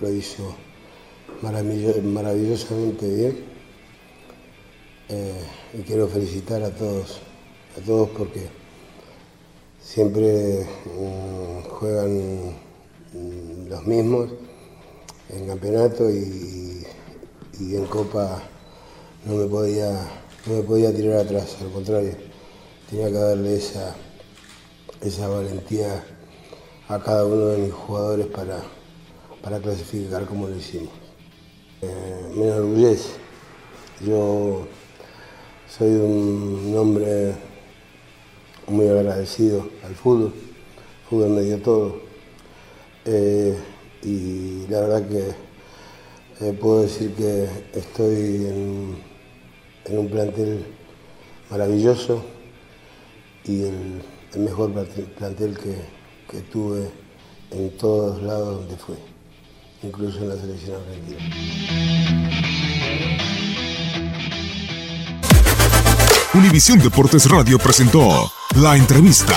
Lo hizo maravillo- maravillosamente bien. Eh, y quiero felicitar a todos, a todos porque siempre mm, juegan mm, los mismos en campeonato y, y en copa no me podía no me podía tirar atrás, al contrario, tenía que darle esa, esa valentía a cada uno de mis jugadores para, para clasificar como lo hicimos. Eh, me enorgullece. Yo soy un hombre muy agradecido al fútbol. Fútbol me dio todo. Eh, y la verdad que eh, puedo decir que estoy en, un plantel maravilloso y el, mejor plantel, plantel que, que tuve en todos lados donde fui, incluso en la selección argentina. Univisión Deportes Radio presentó La Entrevista.